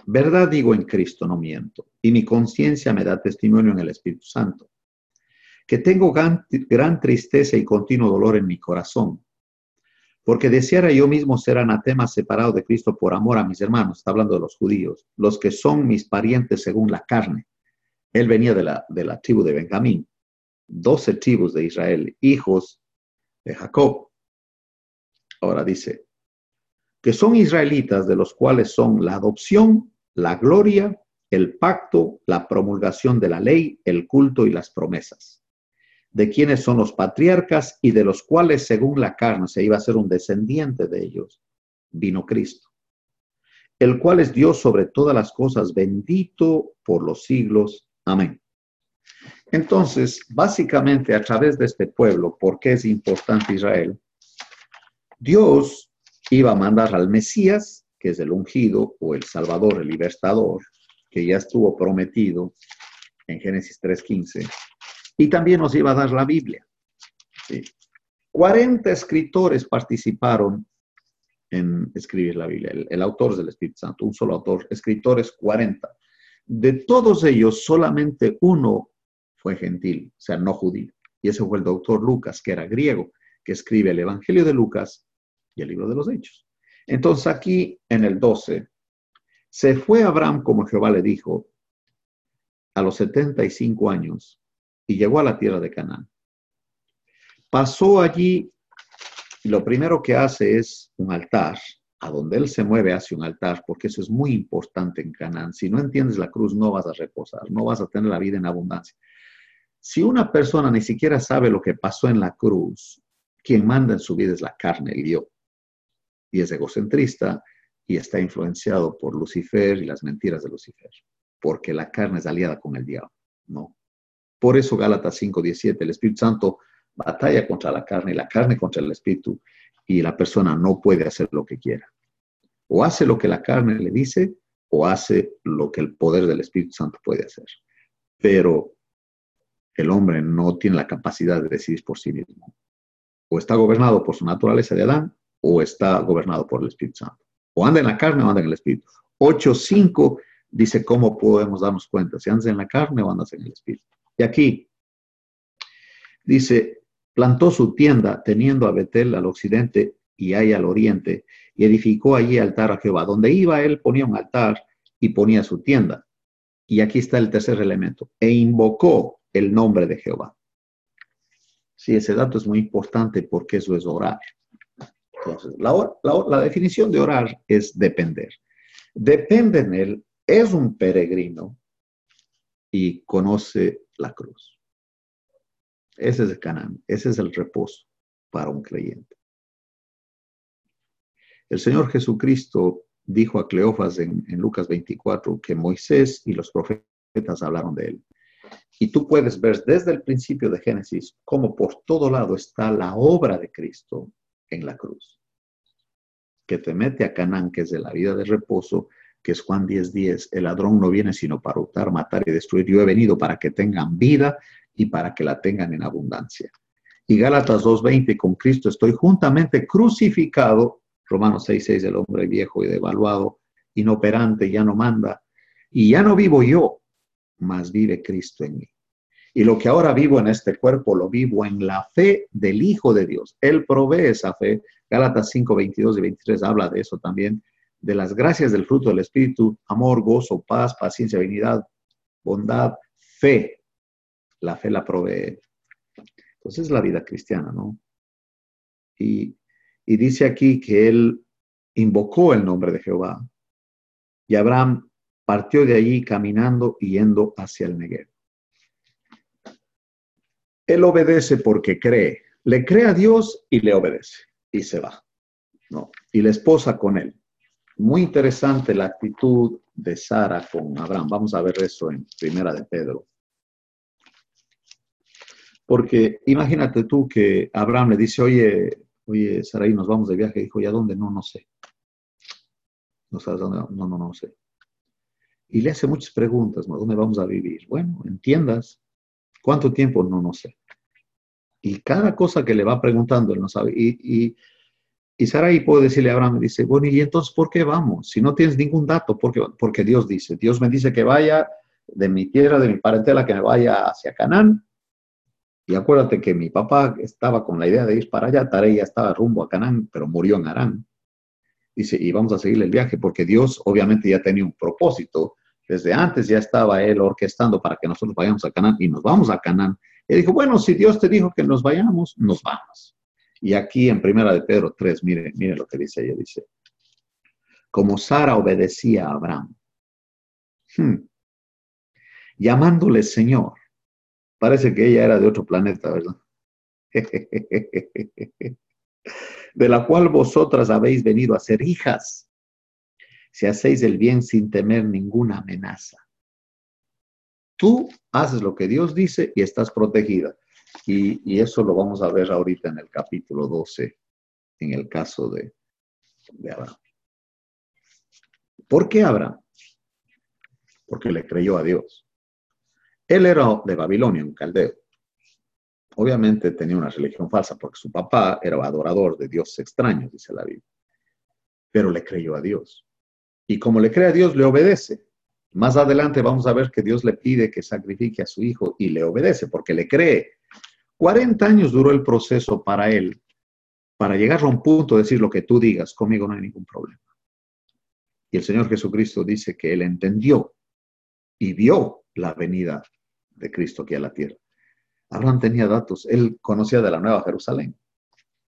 verdad digo en Cristo, no miento, y mi conciencia me da testimonio en el Espíritu Santo, que tengo gran, tristeza y continuo dolor en mi corazón, porque deseara yo mismo ser anatema separado de Cristo por amor a mis hermanos, está hablando de los judíos, los que son mis parientes según la carne. Él venía de la, de la tribu de Benjamín, doce tribus de Israel, hijos de Jacob. Ahora dice, que son israelitas de los cuales son la adopción, la gloria, el pacto, la promulgación de la ley, el culto y las promesas, de quienes son los patriarcas y de los cuales según la carne se iba a ser un descendiente de ellos, vino Cristo, el cual es Dios sobre todas las cosas, bendito por los siglos. Amén. Entonces, básicamente a través de este pueblo, ¿por qué es importante Israel? Dios iba a mandar al Mesías, que es el ungido o el Salvador, el libertador, que ya estuvo prometido en Génesis 3.15, y también nos iba a dar la Biblia. 40 escritores participaron en escribir la Biblia, el, el autor del Espíritu Santo, un solo autor, escritores 40. De todos ellos, solamente uno fue gentil, o sea, no judío, y ese fue el doctor Lucas, que era griego, que escribe el Evangelio de Lucas y el libro de los Hechos. Entonces aquí en el 12, se fue Abraham como Jehová le dijo a los 75 años y llegó a la tierra de Canaán. Pasó allí y lo primero que hace es un altar. A donde él se mueve hace un altar, porque eso es muy importante en Canaán. Si no entiendes la cruz, no vas a reposar, no vas a tener la vida en abundancia. Si una persona ni siquiera sabe lo que pasó en la cruz, quien manda en su vida es la carne, el yo y es egocentrista y está influenciado por Lucifer y las mentiras de Lucifer, porque la carne es aliada con el diablo, ¿no? Por eso Gálatas 5:17, el Espíritu Santo batalla contra la carne y la carne contra el Espíritu y la persona no puede hacer lo que quiera. O hace lo que la carne le dice o hace lo que el poder del Espíritu Santo puede hacer. Pero el hombre no tiene la capacidad de decidir por sí mismo. O está gobernado por su naturaleza de Adán o está gobernado por el Espíritu Santo. O anda en la carne o anda en el Espíritu. 8.5 dice cómo podemos darnos cuenta, si andas en la carne o andas en el Espíritu. Y aquí dice, plantó su tienda teniendo a Betel al occidente y ahí al oriente, y edificó allí altar a Jehová. Donde iba él ponía un altar y ponía su tienda. Y aquí está el tercer elemento, e invocó el nombre de Jehová. Sí, ese dato es muy importante porque eso es orar. Entonces, la, la definición de orar es depender. Depende en él, es un peregrino y conoce la cruz. Ese es el Canaán, ese es el reposo para un creyente. El Señor Jesucristo dijo a Cleofas en, Lucas 24 que Moisés y los profetas hablaron de él. Y tú puedes ver desde el principio de Génesis cómo por todo lado está la obra de Cristo en la cruz, que te mete a Canaán, que es de la vida de reposo, que es Juan 10:10, 10, el ladrón no viene sino para hurtar, matar y destruir. Yo he venido para que tengan vida y para que la tengan en abundancia. Y Gálatas 2:20, con Cristo estoy juntamente crucificado Romanos 6, el hombre viejo y devaluado, inoperante, ya no manda, y ya no vivo yo, mas vive Cristo en mí. Y lo que ahora vivo en este cuerpo, lo vivo en la fe del Hijo de Dios. Él provee esa fe. Gálatas 5, 22 y 23 habla de eso también, de las gracias del fruto del Espíritu, amor, gozo, paz, paciencia, benignidad, bondad, fe. La fe la provee. Entonces es la vida cristiana, ¿no? Y y dice aquí que él invocó el nombre de Jehová. Y Abraham partió de allí caminando y yendo hacia el Negev. Él obedece porque cree. Le cree a Dios y le obedece. Y se va. ¿no? Y la esposa con él. Muy interesante la actitud de Sara con Abraham. Vamos a ver eso en Primera de Pedro. Porque imagínate tú que Abraham le dice, oye, oye, Sarai, nos vamos de viaje. Dijo, ¿y a dónde? No, no sé. ¿No sabes dónde? No, no, sé. Y le hace muchas preguntas, ¿no? ¿Dónde vamos a vivir? Bueno, entiendas. ¿Cuánto tiempo? No, no sé. Y cada cosa que le va preguntando, él no sabe. Y, y Sarai puede decirle a Abraham, dice, bueno, ¿y entonces por qué vamos? Si no tienes ningún dato, ¿por qué? Porque Dios dice, Dios me dice que vaya de mi tierra, de mi parentela, que me vaya hacia Canaán, y acuérdate que mi papá estaba con la idea de ir para allá, Tarey ya estaba rumbo a Canaán, pero murió en Arán. Dice, y vamos a seguir el viaje porque Dios obviamente ya tenía un propósito. Desde antes ya estaba él orquestando para que nosotros vayamos a Canaán y nos vamos a Canaán. Y dijo, bueno, si Dios te dijo que nos vayamos, nos vamos. Y aquí en Primera de Pedro 3, mire, mire lo que dice ella, dice, como Sara obedecía a Abraham, hmm, llamándole Señor, Parece que ella era de otro planeta, ¿verdad? de la cual vosotras habéis venido a ser hijas, si hacéis el bien sin temer ninguna amenaza. Tú haces lo que Dios dice y estás protegida. Y, eso lo vamos a ver ahorita en el capítulo 12, en el caso de, de Abraham. ¿Por qué Abraham? Porque le creyó a Dios. Él era de Babilonia, un caldeo. Obviamente tenía una religión falsa porque su papá era adorador de dioses extraños, dice la Biblia. Pero le creyó a Dios. Y como le cree a Dios, le obedece. Más adelante vamos a ver que Dios le pide que sacrifique a su hijo y le obedece porque le cree. 40 años duró el proceso para él, para llegar a un punto de decir lo que tú digas, conmigo no hay ningún problema. Y el Señor Jesucristo dice que él entendió y vio la venida de Cristo aquí a la tierra. Abraham tenía datos, él conocía de la Nueva Jerusalén.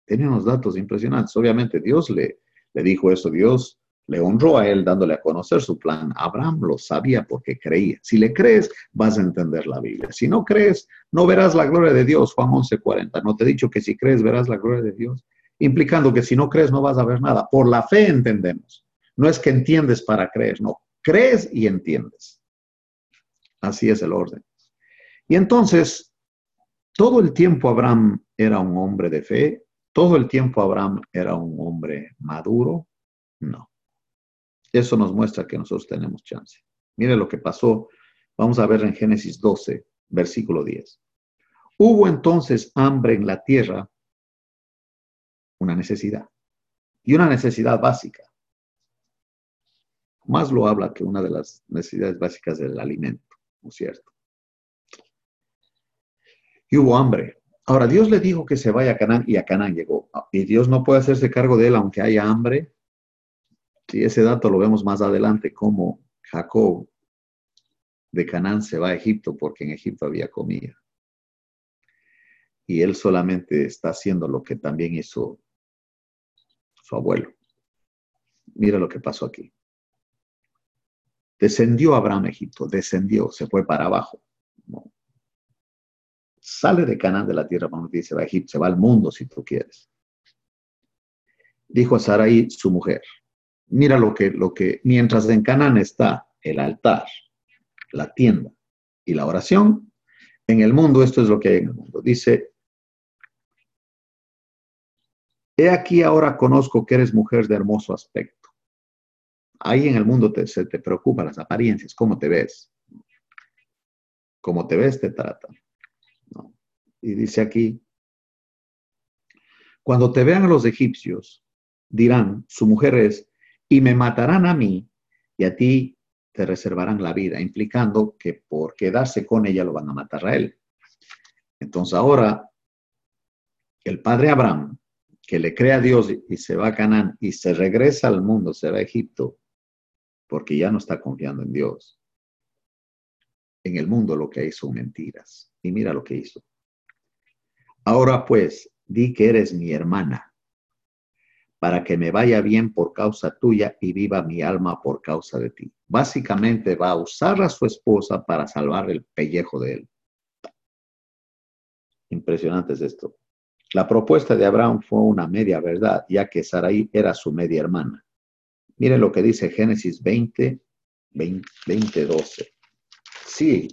Tenía unos datos impresionantes. Obviamente Dios le, le dijo eso, Dios le honró a él dándole a conocer su plan. Abraham lo sabía porque creía. Si le crees, vas a entender la Biblia. Si no crees, no verás la gloria de Dios. Juan 11:40. No te he dicho que si crees, verás la gloria de Dios. Implicando que si no crees, no vas a ver nada. Por la fe entendemos. No es que entiendes para creer, no. Crees y entiendes. Así es el orden. Y entonces, todo el tiempo Abraham era un hombre de fe, todo el tiempo Abraham era un hombre maduro. No. Eso nos muestra que nosotros tenemos chance. Mire lo que pasó. Vamos a ver en Génesis 12, versículo 10. Hubo entonces hambre en la tierra una necesidad. Y una necesidad básica. Más lo habla que una de las necesidades básicas del alimento, ¿no es cierto? Y hubo hambre. Ahora, Dios le dijo que se vaya a Canaán y a Canaán llegó. Y Dios no puede hacerse cargo de él aunque haya hambre. Y ese dato lo vemos más adelante, como Jacob de Canaán se va a Egipto porque en Egipto había comida. Y él solamente está haciendo lo que también hizo su abuelo. Mira lo que pasó aquí. Descendió Abraham a Egipto, descendió, se fue para abajo. Sale de Canaán de la tierra, vamos dice, va a Egipto, se va al mundo si tú quieres. Dijo a Sarai, su mujer, mira lo que, lo que, mientras en Canaán está el altar, la tienda y la oración, en el mundo esto es lo que hay en el mundo. Dice, he aquí ahora conozco que eres mujer de hermoso aspecto. Ahí en el mundo se te preocupan las apariencias, cómo te ves. Cómo te ves, te tratan. Y dice aquí, cuando te vean los egipcios, dirán, su mujer es, y me matarán a mí, y a ti te reservarán la vida, implicando que por quedarse con ella lo van a matar a él. Entonces ahora, el padre Abraham, que le cree a Dios y se va a Canaán y se regresa al mundo, se va a Egipto, porque ya no está confiando en Dios. En el mundo lo que hizo mentiras. Y mira lo que hizo. Ahora pues, di que eres mi hermana para que me vaya bien por causa tuya y viva mi alma por causa de ti. Básicamente va a usar a su esposa para salvar el pellejo de él. Impresionante es esto. La propuesta de Abraham fue una media verdad, ya que Sarai era su media hermana. Miren lo que dice Génesis 20, 20, 12. Sí,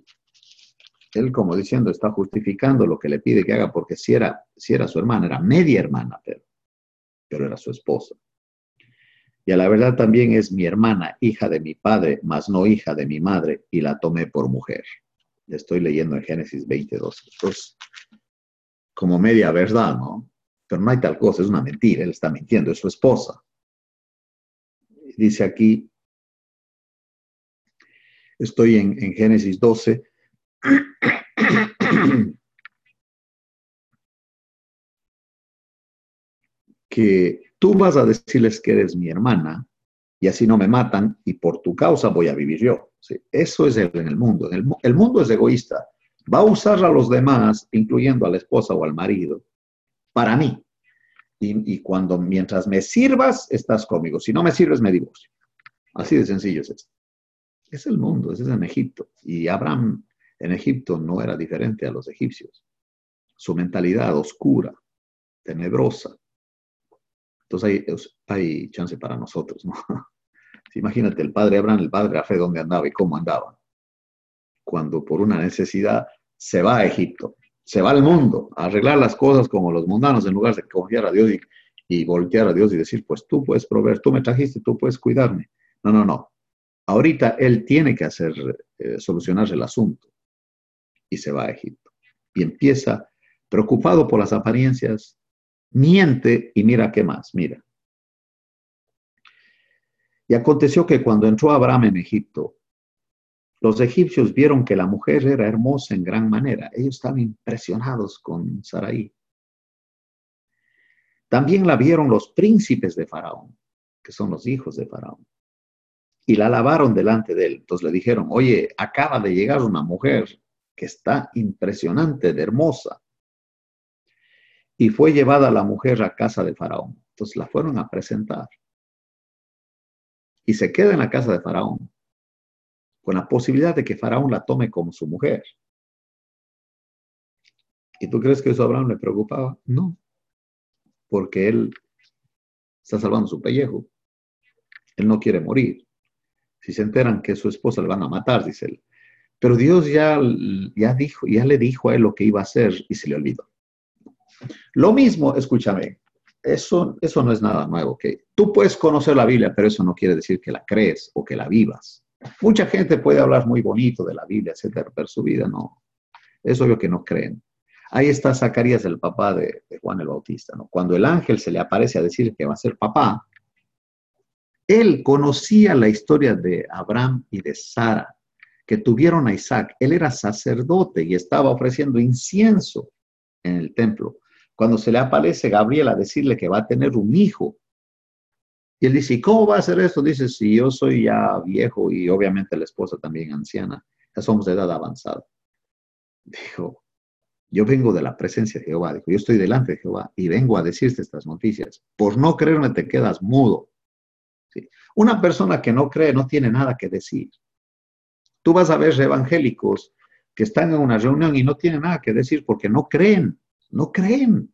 él como diciendo está justificando lo que le pide que haga, porque si era, si era su hermana, era media hermana, pero era su esposa. Y a la verdad también es mi hermana, hija de mi padre, mas no hija de mi madre, y la tomé por mujer. Estoy leyendo en Génesis 22. Entonces, como media verdad, ¿no? Pero no hay tal cosa, es una mentira, él está mintiendo, es su esposa. Dice aquí, estoy en, en Génesis 12. que tú vas a decirles que eres mi hermana y así no me matan y por tu causa voy a vivir yo. Eso es el, en el mundo. el, mundo es egoísta. Va a usar a los demás, incluyendo a la esposa o al marido, para mí. Y, cuando, mientras me sirvas, estás conmigo. Si no me sirves, me divorcio. Así de sencillo es esto. Es el mundo, es en Egipto. Y Abraham en Egipto no era diferente a los egipcios. Su mentalidad oscura, tenebrosa, entonces hay, chance para nosotros, ¿no? Imagínate, el padre Abraham, el padre Rafael, dónde andaba y cómo andaba. Cuando por una necesidad se va a Egipto, se va al mundo a arreglar las cosas como los mundanos en lugar de confiar a Dios y, voltear a Dios y decir, pues tú puedes proveer, tú me trajiste, tú puedes cuidarme. No, no, no. Ahorita él tiene que hacer, eh, solucionar el asunto y se va a Egipto. Y empieza, preocupado por las apariencias, miente y mira qué más, mira. Y aconteció que cuando entró Abraham en Egipto, los egipcios vieron que la mujer era hermosa en gran manera. Ellos estaban impresionados con Sarai. También la vieron los príncipes de Faraón, que son los hijos de Faraón. Y la lavaron delante de él. Entonces le dijeron, oye, acaba de llegar una mujer que está impresionante, de hermosa y fue llevada la mujer a casa de Faraón. Entonces la fueron a presentar. Y se queda en la casa de Faraón con la posibilidad de que Faraón la tome como su mujer. ¿Y tú crees que eso a Abraham le preocupaba? No, porque él está salvando su pellejo. Él no quiere morir. Si se enteran que su esposa le van a matar, dice él. Pero Dios ya, ya, dijo, ya le dijo a él lo que iba a hacer y se le olvidó. Lo mismo, escúchame, eso, eso no es nada nuevo. Que tú puedes conocer la Biblia, pero eso no quiere decir que la crees o que la vivas. Mucha gente puede hablar muy bonito de la Biblia, etcétera, pero su vida no. Es obvio que no creen. Ahí está Zacarías, el papá de, Juan el Bautista. Cuando el ángel se le aparece a decir que va a ser papá, él conocía la historia de Abraham y de Sara, que tuvieron a Isaac. Él era sacerdote y estaba ofreciendo incienso en el templo. Cuando se le aparece Gabriel a decirle que va a tener un hijo, y él dice, ¿y cómo va a ser esto? Dice, si yo soy ya viejo y obviamente la esposa también anciana, ya somos de edad avanzada. Dijo, yo vengo de la presencia de Jehová, dijo, yo estoy delante de Jehová y vengo a decirte estas noticias. Por no creerme te quedas mudo. Una persona que no cree no tiene nada que decir. Tú vas a ver evangélicos que están en una reunión y no tienen nada que decir porque no creen, no creen.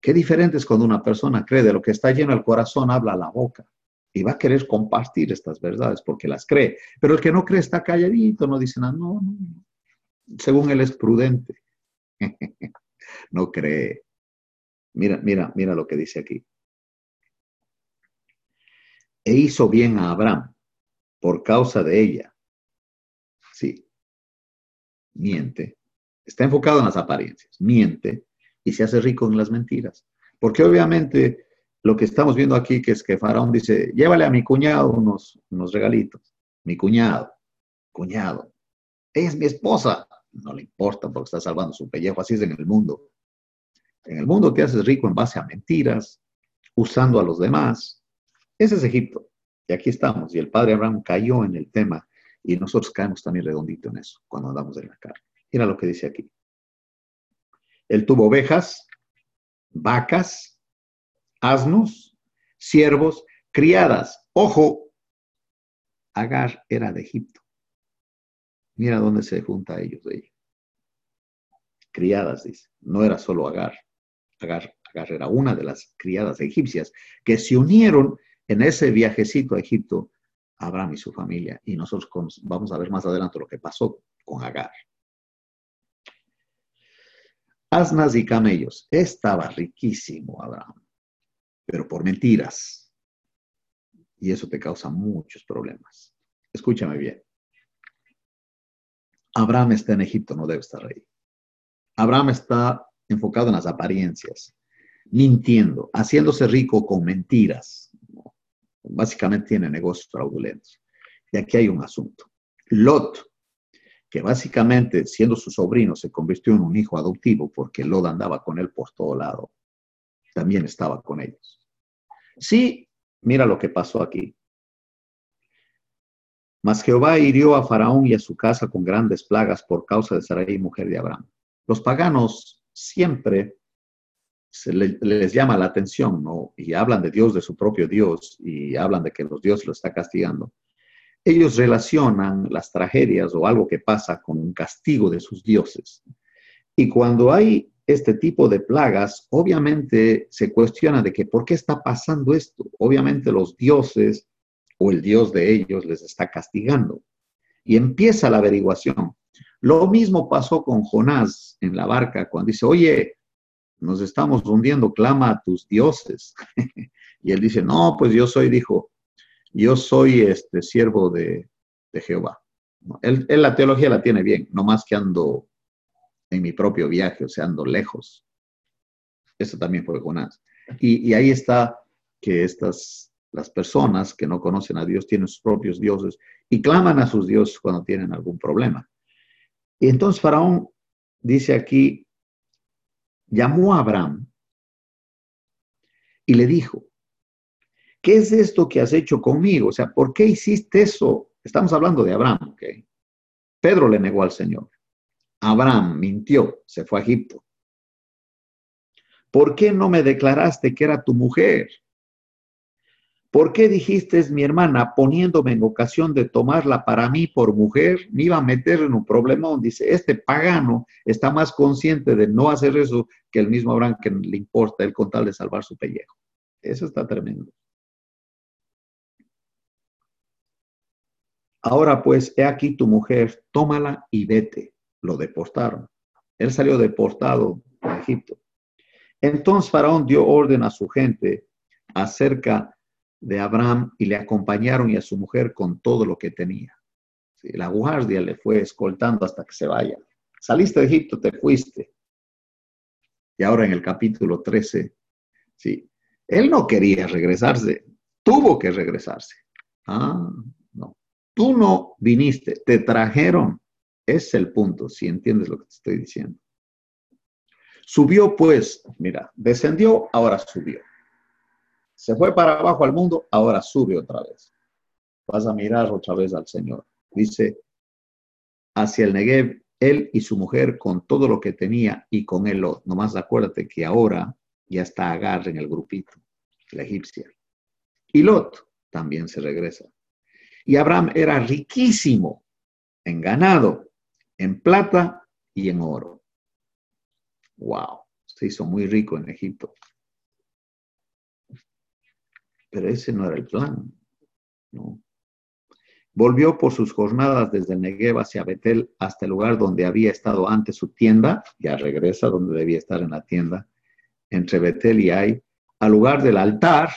Qué diferente es cuando una persona cree de lo que está lleno el corazón, habla la boca y va a querer compartir estas verdades porque las cree. Pero el que no cree está calladito, no dice nada, no, no. Según él es prudente. no cree. Mira, mira, mira lo que dice aquí. E hizo bien a Abraham por causa de ella. Sí. Miente. Está enfocado en las apariencias. Miente y se hace rico en las mentiras. Porque obviamente lo que estamos viendo aquí, que es que Faraón dice, llévale a mi cuñado unos, unos regalitos. Mi cuñado, cuñado, es mi esposa. No le importa porque está salvando su pellejo, así es en el mundo. En el mundo te haces rico en base a mentiras, usando a los demás. Ese es Egipto. Y aquí estamos. Y el padre Abraham cayó en el tema y nosotros caemos también redondito en eso cuando andamos en la carne. Mira lo que dice aquí. Él tuvo ovejas, vacas, asnos, siervos, criadas. Ojo, Agar era de Egipto. Mira dónde se junta a ellos de ella. Criadas, dice. No era solo Agar. Agar. Agar era una de las criadas egipcias que se unieron en ese viajecito a Egipto, Abraham y su familia. Y nosotros vamos a ver más adelante lo que pasó con Agar asnas y camellos. Estaba riquísimo Abraham, pero por mentiras. Y eso te causa muchos problemas. Escúchame bien. Abraham está en Egipto, no debe estar ahí. Abraham está enfocado en las apariencias, mintiendo, haciéndose rico con mentiras. Básicamente tiene negocios fraudulentos. Y aquí hay un asunto. Lot que básicamente, siendo su sobrino, se convirtió en un hijo adoptivo porque Lot andaba con él por todo lado. También estaba con ellos. Sí, mira lo que pasó aquí. Mas Jehová hirió a Faraón y a su casa con grandes plagas por causa de Sarai, mujer de Abraham. Los paganos siempre les llama la atención, ¿no? Y hablan de Dios, de su propio Dios, y hablan de que los dioses lo está castigando ellos relacionan las tragedias o algo que pasa con un castigo de sus dioses. Y cuando hay este tipo de plagas, obviamente se cuestiona de que por qué está pasando esto. Obviamente los dioses o el dios de ellos les está castigando. Y empieza la averiguación. Lo mismo pasó con Jonás en la barca cuando dice, oye, nos estamos hundiendo, clama a tus dioses. y él dice, no, pues yo soy, dijo, yo soy este siervo de, Jehová. Él, la teología la tiene bien, no más que ando en mi propio viaje, o sea, ando lejos. Eso también fue Jonás. Y, y ahí está que estas, las personas que no conocen a Dios tienen sus propios dioses y claman a sus dioses cuando tienen algún problema. Y entonces Faraón dice aquí, llamó a Abraham y le dijo, ¿qué es esto que has hecho conmigo? O sea, ¿por qué hiciste eso? Estamos hablando de Abraham, ¿ok? Pedro le negó al Señor. Abraham mintió, se fue a Egipto. ¿Por qué no me declaraste que era tu mujer? ¿Por qué dijiste mi hermana poniéndome en ocasión de tomarla para mí por mujer? Me iba a meter en un problema donde dice, este pagano está más consciente de no hacer eso que el mismo Abraham que le importa el con tal de salvar su pellejo. Eso está tremendo. Ahora pues, he aquí tu mujer, tómala y vete. Lo deportaron. Él salió deportado de Egipto. Entonces Faraón dio orden a su gente acerca de Abraham y le acompañaron y a su mujer con todo lo que tenía. la guardia le fue escoltando hasta que se vaya. saliste de Egipto, te fuiste. Y ahora en el capítulo 13, sí, él no quería regresarse, tuvo que regresarse. Ah. Tú no viniste, te trajeron. Es el punto, si entiendes lo que te estoy diciendo. Subió pues, mira, descendió, ahora subió. Se fue para abajo al mundo, ahora sube otra vez. Vas a mirar otra vez al Señor. Dice, hacia el Negev, él y su mujer con todo lo que tenía y con él Lot. Nomás acuérdate que ahora ya está Agar en el grupito, la egipcia. Y Lot también se regresa. Y Abraham era riquísimo en ganado, en plata y en oro. Wow, se hizo muy rico en Egipto. Pero ese no era el plan. Volvió por sus jornadas desde Negev hacia Betel hasta el lugar donde había estado antes su tienda, ya regresa donde debía estar en la tienda, entre Betel y Ai, al lugar del altar,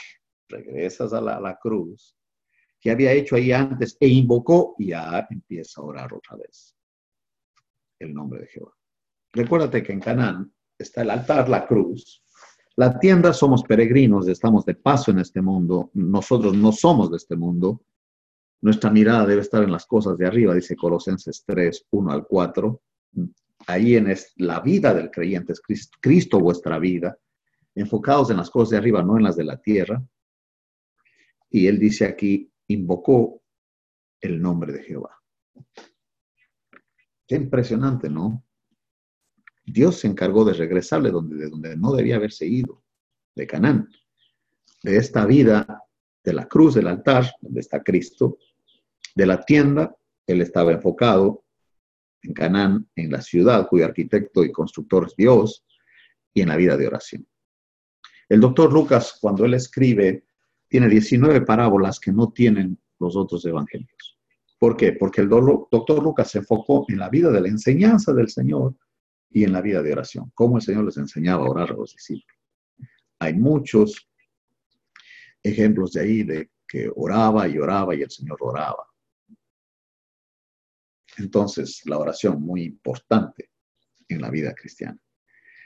regresas a la, cruz, que había hecho ahí antes e invocó y ya empieza a orar otra vez el nombre de Jehová. Recuérdate que en Canaán está el altar, la cruz. La tienda somos peregrinos, estamos de paso en este mundo. Nosotros no somos de este mundo. Nuestra mirada debe estar en las cosas de arriba, dice Colosenses 3, 1 al 4. Ahí en la vida del creyente es Cristo, Cristo vuestra vida, enfocados en las cosas de arriba, no en las de la tierra. Y él dice aquí, invocó el nombre de Jehová. Qué impresionante, ¿no? Dios se encargó de regresarle donde, de donde no debía haberse ido, de Canaán, de esta vida de la cruz del altar, donde está Cristo, de la tienda, él estaba enfocado en Canaán, en la ciudad cuyo arquitecto y constructor es Dios, y en la vida de oración. El doctor Lucas, cuando él escribe, tiene 19 parábolas que no tienen los otros evangelios. ¿Por qué? Porque el doctor Lucas se enfocó en la vida de la enseñanza del Señor y en la vida de oración, cómo el Señor les enseñaba a orar a los discípulos. Hay muchos ejemplos de ahí de que oraba y oraba y el Señor oraba. Entonces, la oración muy importante en la vida cristiana.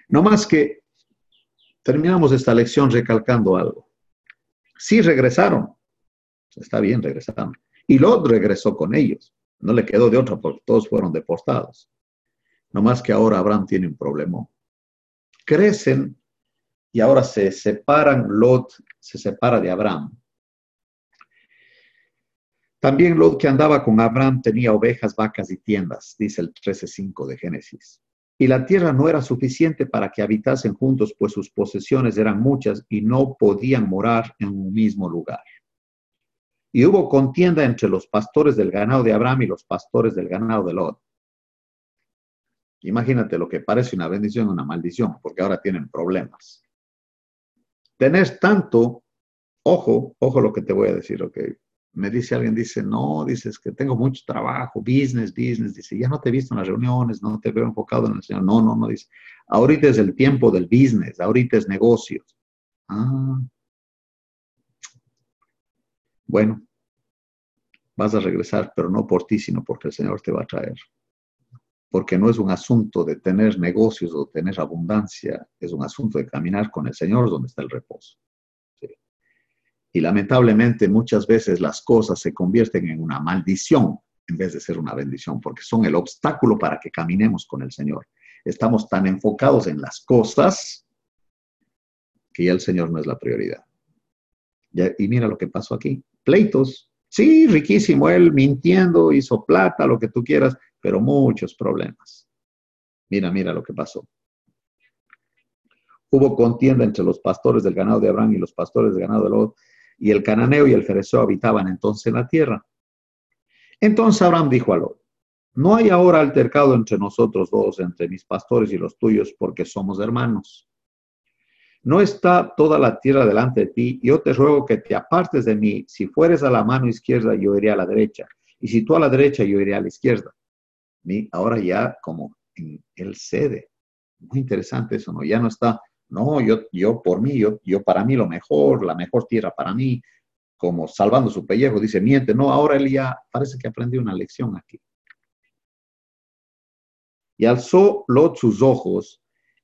No más que terminamos esta lección recalcando algo. Sí regresaron, está bien, regresaron. Y Lot regresó con ellos. No le quedó de otra porque todos fueron deportados. No más que ahora Abraham tiene un problema. Crecen y ahora se separan, Lot se separa de Abraham. También Lot que andaba con Abraham tenía ovejas, vacas y tiendas, dice el 13.5 de Génesis. Y la tierra no era suficiente para que habitasen juntos, pues sus posesiones eran muchas y no podían morar en un mismo lugar. Y hubo contienda entre los pastores del ganado de Abraham y los pastores del ganado de Lot. Imagínate lo que parece una bendición, una maldición, porque ahora tienen problemas. Tener tanto, ojo, ojo lo que te voy a decir, ok me dice alguien, dice, no, dices que tengo mucho trabajo, business, business, dice, ya no te he visto en las reuniones, no te veo enfocado en el Señor. No, no, no, dice, ahorita es el tiempo del business, ahorita es negocios. Ah. Bueno, vas a regresar, pero no por ti, sino porque el Señor te va a traer. Porque no es un asunto de tener negocios o tener abundancia, es un asunto de caminar con el Señor donde está el reposo. Y lamentablemente muchas veces las cosas se convierten en una maldición en vez de ser una bendición, porque son el obstáculo para que caminemos con el Señor. Estamos tan enfocados en las cosas que ya el Señor no es la prioridad. y mira lo que pasó aquí. Pleitos. Sí, riquísimo, él mintiendo, hizo plata, lo que tú quieras, pero muchos problemas. Mira, mira lo que pasó. Hubo contienda entre los pastores del ganado de Abraham y los pastores del ganado de Lot y el cananeo y el fereceo habitaban entonces en la tierra. Entonces Abraham dijo a Lot, no hay ahora altercado entre nosotros dos, entre mis pastores y los tuyos, porque somos hermanos. No está toda la tierra delante de ti, yo te ruego que te apartes de mí. Si fueres a la mano izquierda, yo iré a la derecha, y si tú a la derecha, yo iré a la izquierda. Y ahora ya como el cede. Muy interesante eso, ¿no? Ya no está no, yo, yo por mí, yo, yo para mí lo mejor, la mejor tierra para mí, como salvando su pellejo, dice, miente. No, ahora él ya parece que aprendió una lección aquí. Y alzó Lot sus ojos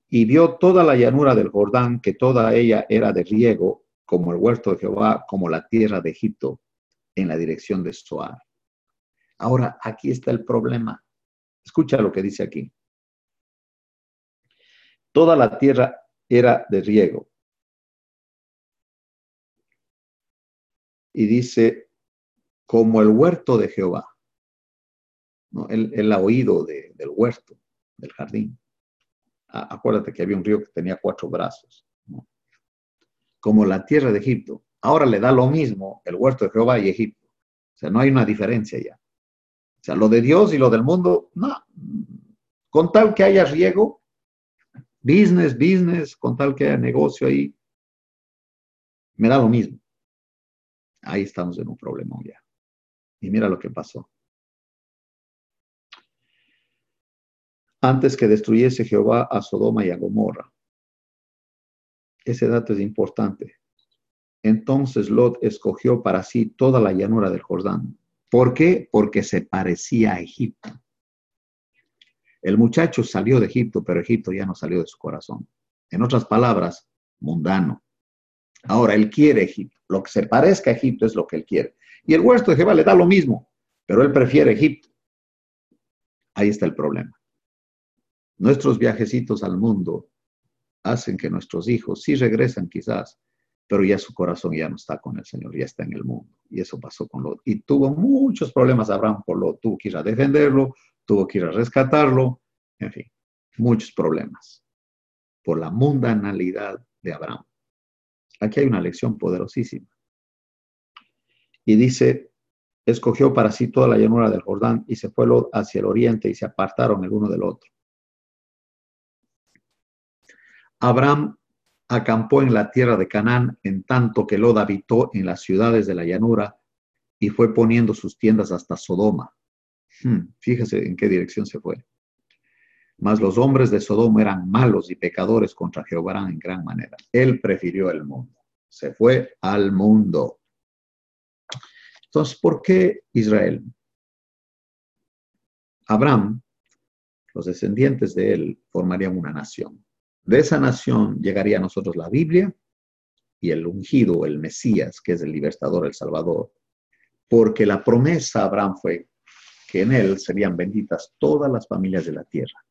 y vio toda la llanura del Jordán, que toda ella era de riego, como el huerto de Jehová, como la tierra de Egipto, en la dirección de Soar. Ahora, aquí está el problema. Escucha lo que dice aquí. Toda la tierra era de riego. Y dice, como el huerto de Jehová. ¿No? Ha oído del huerto, del jardín. acuérdate que había un río que tenía cuatro brazos. Como la tierra de Egipto. Ahora le da lo mismo el huerto de Jehová y Egipto. O sea, no hay una diferencia ya. O sea, lo de Dios y lo del mundo, no. Con tal que haya riego, business, business, con tal que haya negocio ahí, me da lo mismo. Ahí estamos en un problema ya. Y mira lo que pasó. Antes que destruyese Jehová a Sodoma y a Gomorra. Ese dato es importante. Entonces Lot escogió para sí toda la llanura del Jordán. ¿Por qué? Porque se parecía a Egipto. El muchacho salió de Egipto, pero Egipto ya no salió de su corazón. En otras palabras, mundano. Ahora, él quiere Egipto. Lo que se parezca a Egipto es lo que él quiere. Y el huerto de Jehová le da lo mismo, pero él prefiere Egipto. Ahí está el problema. Nuestros viajecitos al mundo hacen que nuestros hijos sí regresan quizás, pero ya su corazón ya no está con el Señor, ya está en el mundo. Y eso pasó con Lot. Y tuvo muchos problemas Abraham por Lot. Tuvo que ir a defenderlo, tuvo que ir a rescatarlo, en fin, muchos problemas por la mundanalidad de Abraham. Aquí hay una lección poderosísima. Y dice, escogió para sí toda la llanura del Jordán y se fue hacia el oriente y se apartaron el uno del otro. Abraham acampó en la tierra de Canaán en tanto que Lod habitó en las ciudades de la llanura y fue poniendo sus tiendas hasta Sodoma. Hmm, fíjese en qué dirección se fue. Mas los hombres de Sodoma eran malos y pecadores contra Jehová en gran manera. Él prefirió el mundo. Se fue al mundo. Entonces, ¿por qué Israel? Abraham, los descendientes de él, formarían una nación. De esa nación llegaría a nosotros la Biblia y el ungido, el Mesías, que es el libertador, el Salvador, porque la promesa a Abraham fue que en él serían benditas todas las familias de la tierra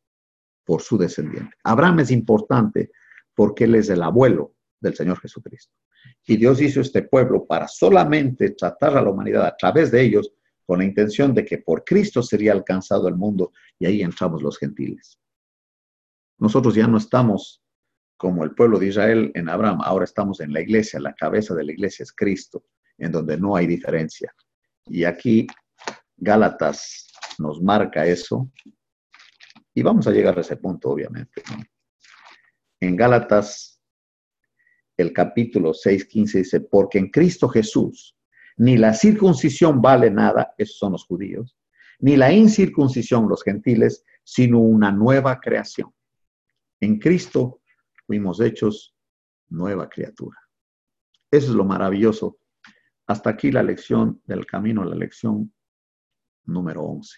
por su descendiente. Abraham es importante porque él es el abuelo del Señor Jesucristo. Y Dios hizo este pueblo para solamente tratar a la humanidad a través de ellos con la intención de que por Cristo sería alcanzado el mundo y ahí entramos los gentiles. Nosotros ya no estamos como el pueblo de Israel en Abraham, ahora estamos en la iglesia, la cabeza de la iglesia es Cristo, en donde no hay diferencia. Y aquí Gálatas nos marca eso y vamos a llegar a ese punto, obviamente. En Gálatas el capítulo 6, 15 dice, porque en Cristo Jesús ni la circuncisión vale nada, esos son los judíos, ni la incircuncisión los gentiles, sino una nueva creación. En Cristo fuimos hechos nueva criatura. Eso es lo maravilloso. Hasta aquí la lección del camino, la lección número 11.